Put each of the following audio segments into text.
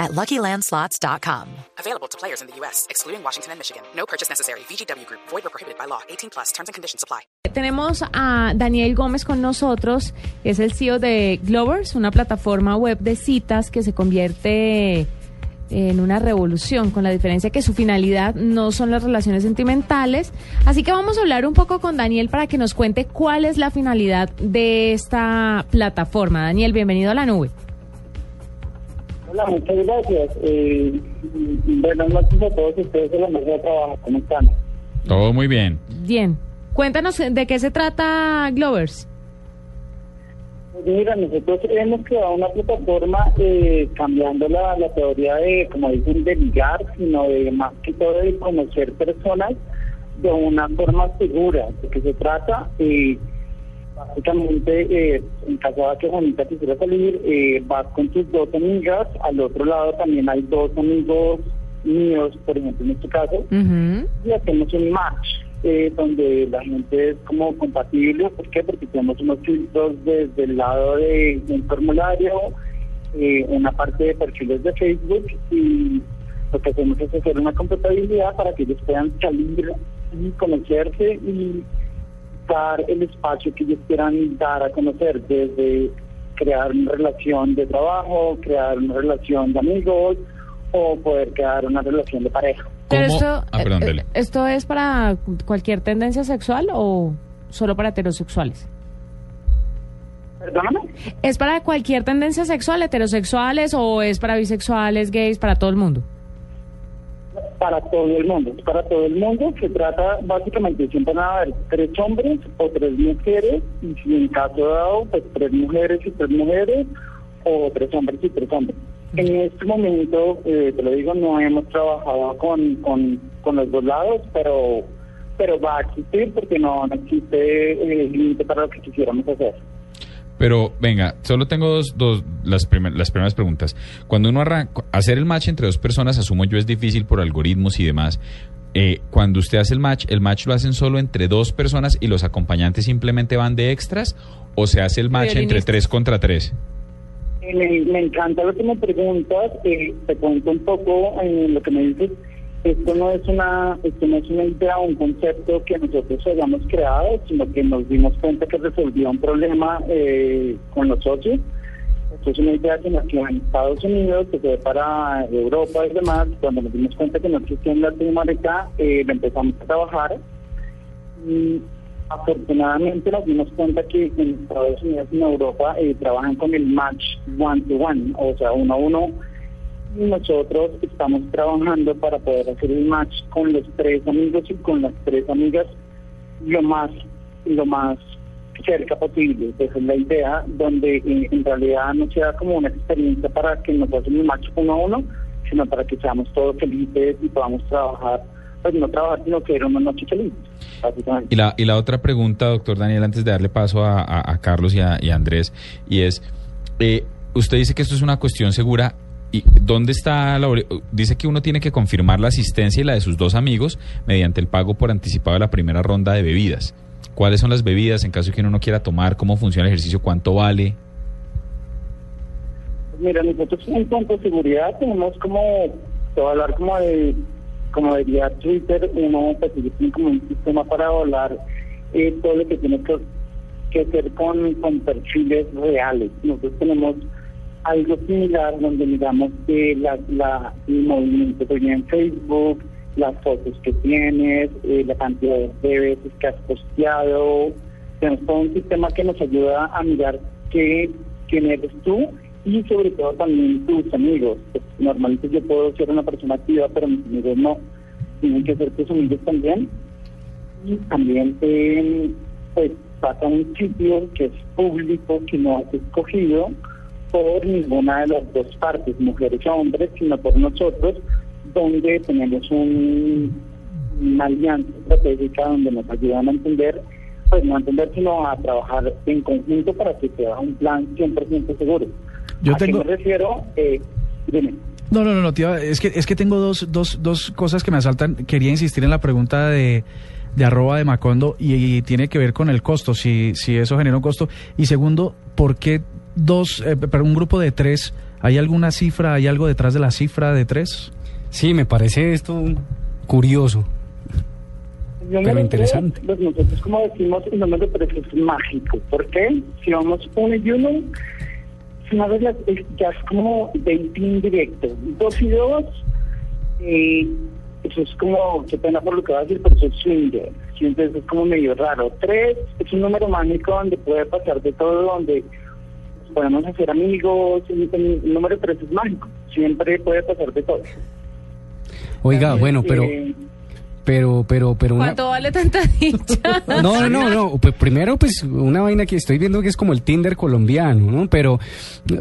at LuckyLandSlots.com. Available to players in the U.S., excluding Washington and Michigan. No purchase necessary. VGW Group. Void or prohibited by law. 18 plus. Terms and conditions apply. Tenemos a Daniel Gómez con nosotros, es el CEO de Glovers, una plataforma web de citas que se convierte en una revolución, con la diferencia que su finalidad no son las relaciones sentimentales. Así que vamos a hablar un poco con Daniel para que nos cuente cuál es la finalidad de esta plataforma. Daniel, bienvenido a la nube. Hola, muchas gracias. Eh, buenas noches a todos ustedes de la mesa de trabajo. ¿Cómo están? Todo muy bien. Bien. Cuéntanos de qué se trata Glovers. Pues mira, nosotros hemos creado una plataforma eh, cambiando la, la teoría de, como dicen, de ligar, sino de más que todo de conocer personas de una forma segura. ¿De qué se trata? Eh, básicamente, eh, en caso de que Juanita quisiera salir, eh, vas con tus dos amigas, al otro lado también hay dos amigos míos, por ejemplo, en este caso, y hacemos un match. Eh, donde la gente es como compatible, ¿por qué? Porque tenemos unos filtros desde el lado de un formulario, eh, una parte de perfiles de Facebook y lo que hacemos es hacer una compatibilidad para que ellos puedan salir y conocerse y dar el espacio que ellos quieran dar a conocer, desde crear una relación de trabajo, crear una relación de amigos o poder crear una relación de pareja. Pero esto, Ah, perdón, eh, dele. ¿esto es para cualquier tendencia sexual o solo para heterosexuales? Perdóname. ¿Es para cualquier tendencia sexual, heterosexuales o es para bisexuales, gays, para todo el mundo? Para todo el mundo, para todo el mundo se trata básicamente siempre van a haber tres hombres o tres mujeres y si en caso dado pues tres mujeres y tres mujeres o tres hombres y tres hombres. En este momento, eh, te lo digo, no hemos trabajado con, con, con los dos lados, pero pero va a existir porque no, no existe eh, límite para lo que quisiéramos hacer. Pero venga, solo tengo dos, dos las, primer- las primeras preguntas. Cuando uno arranca, hacer el match entre dos personas, asumo yo, es difícil por algoritmos y demás. Eh, cuando usted hace el match, ¿el match lo hacen solo entre dos personas y los acompañantes simplemente van de extras? ¿O se hace el match entre tres contra tres? Eh, Me, me encanta lo que me preguntas, eh, te cuento un poco en lo que me dices. Esto no es una, esto no es una idea o un concepto que nosotros hayamos creado, sino que nos dimos cuenta que resolvía un problema eh, con los socios. Esto es una idea que nació en Estados Unidos, que fue para Europa y demás. Cuando nos dimos cuenta que no existía en Latinoamérica, eh, lo empezamos a trabajar. Afortunadamente nos dimos cuenta que en Estados Unidos y en Europa eh, trabajan con el match one to one, o sea, uno a uno. Nosotros estamos trabajando para poder hacer el match con los tres amigos y con las tres amigas lo más, lo más cerca posible. Esa es la idea, donde eh, en realidad no sea como una experiencia para que nos hacen el match uno a uno, sino para que seamos todos felices y podamos trabajar, pues no trabajar, sino que era una noche feliz. Y la, y la otra pregunta, doctor Daniel, antes de darle paso a, a- a Carlos y a, y a Andrés, y es, eh, usted dice que esto es una cuestión segura, ¿y dónde está la... Dice que uno tiene que confirmar la asistencia y la de sus dos amigos mediante el pago por anticipado de la primera ronda de bebidas. ¿Cuáles son las bebidas en caso de que uno no quiera tomar? ¿Cómo funciona el ejercicio? ¿Cuánto vale? Mira, nosotros en cuanto a seguridad tenemos como, te voy a hablar como de, como diría Twitter, uno pues tienen como un sistema para evaluar eh, todo lo que tiene que, que hacer con, con perfiles reales. Nosotros tenemos algo similar donde miramos que la, la, el movimiento que en Facebook, las fotos que tienes, eh, la cantidad de veces que has posteado. Tenemos todo un sistema que nos ayuda a mirar qué, quién eres tú y sobre todo también tus amigos. Pues, normalmente yo puedo ser una persona activa, pero mis amigos no. Tienen que ser tus amigos también. Y también eh, pues pasa un sitio que es público, que no has escogido por ninguna de las dos partes, mujeres o hombres, sino por nosotros, donde tenemos un, una alianza estratégica donde nos ayudan a entender, pues no a entender, sino a trabajar en conjunto para que sea un plan 100% seguro. Yo ¿A tengo- qué me refiero? Eh, dime. No, no, no, no, tío, es que, es que tengo dos, dos, dos cosas que me asaltan. Quería insistir en la pregunta de, de arroba de Macondo y, y tiene que ver con el costo, si, si eso genera un costo. Y segundo, ¿por qué dos, eh, pero un grupo de tres, ¿hay alguna cifra, hay algo detrás de la cifra de tres? Sí, me parece esto curioso. Yo Pero me interesante. Pues nosotros, como decimos, el número de tres es mágico. ¿Por qué? Si vamos uno y uno, una vez ya, es- ya es como dating directo. Dos y dos, eh, eso es como, qué pena por lo que voy a decir, pero eso es swinger. Entonces es como medio raro. Tres es un número mágico donde puede pasar de todo, donde podemos hacer amigos. El, el número tres es mágico. Siempre puede pasar de todo. Oiga, bueno, pero, Eh, pero, pero, pero una... ¿Cuánto vale tanta dicha? No, no, no, no. Pues primero, pues una vaina que estoy viendo que es como el Tinder colombiano, ¿no? Pero,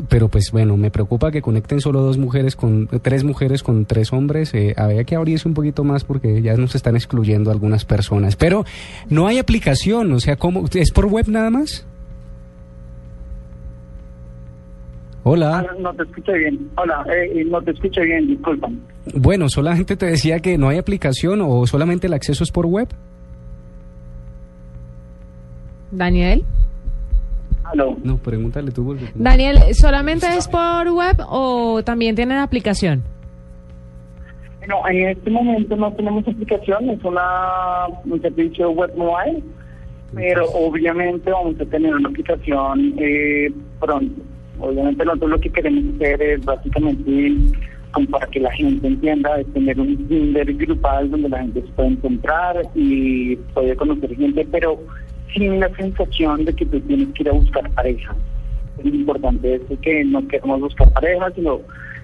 pero pues bueno, me preocupa que conecten solo dos mujeres con tres mujeres con tres hombres. Eh, habría que abrirse un poquito más porque ya nos están excluyendo algunas personas. Pero no hay aplicación, o sea, ¿cómo? ¿Es por web nada más? Hola. Ah, no te escuché bien. Hola, eh, no te escuché bien, disculpan. Bueno, solamente te decía que no hay aplicación o solamente el acceso es por web. Daniel. Aló. No, pregúntale tú. porque- Daniel, ¿solamente es por web o también tienen aplicación? No, en este momento no tenemos aplicación, es una, un servicio web mobile, pero obviamente vamos a tener una aplicación eh, pronto. Obviamente nosotros lo que queremos hacer es básicamente, como para que la gente entienda, es tener un Tinder grupal donde la gente se puede encontrar y puede conocer gente, pero sin la sensación de que tú tienes que ir a buscar pareja. Es importante es que no queremos buscar pareja, sino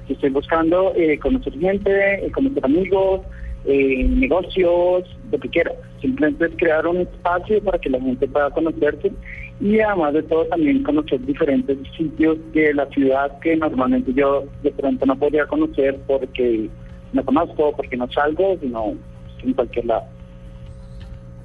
que estoy buscando eh, conocer gente, eh, conocer amigos, eh, negocios, lo que quiera. Simplemente es crear un espacio para que la gente pueda conocerse y además de todo también conocer diferentes sitios de la ciudad que normalmente yo de pronto no podría conocer porque no conozco, porque no salgo, sino en cualquier lado.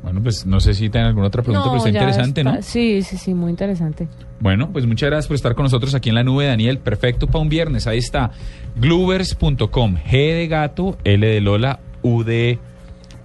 Bueno, pues no sé si tienen alguna otra pregunta, pero está interesante, está. ¿no? Sí, sí, sí, muy interesante. Bueno, pues muchas gracias por estar con nosotros aquí en la nube, Daniel. Perfecto para un viernes. Ahí está. Gloovers.com. G de gato, L de Lola, U de.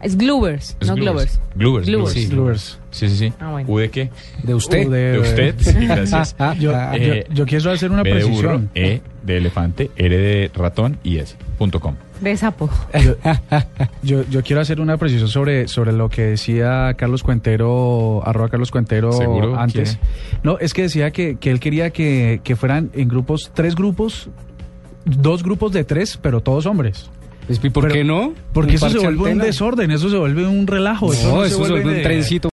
Es Gloovers, es no Glovers. Gloovers. Gloovers. Sí, Gloovers. sí, sí. sí. Ah, bueno. ¿U de qué? ¿De usted? De- De usted. Sí, gracias. Ah, Yo, ah, yo- Eh, yo quiero hacer una B de burro, precisión. E de elefante, R de ratón y S. Punto com. De sapo. Yo, yo, yo quiero hacer una precisión sobre, sobre lo que decía Carlos Cuentero, arroba Carlos Cuentero ¿Seguro antes. No, es que decía que, que él quería que, que fueran en grupos, tres grupos, dos grupos de tres, pero todos hombres. ¿Y por Pero- qué no? Porque eso se vuelve un desorden, eso se vuelve un relajo. No, se eso se vuelve un trencito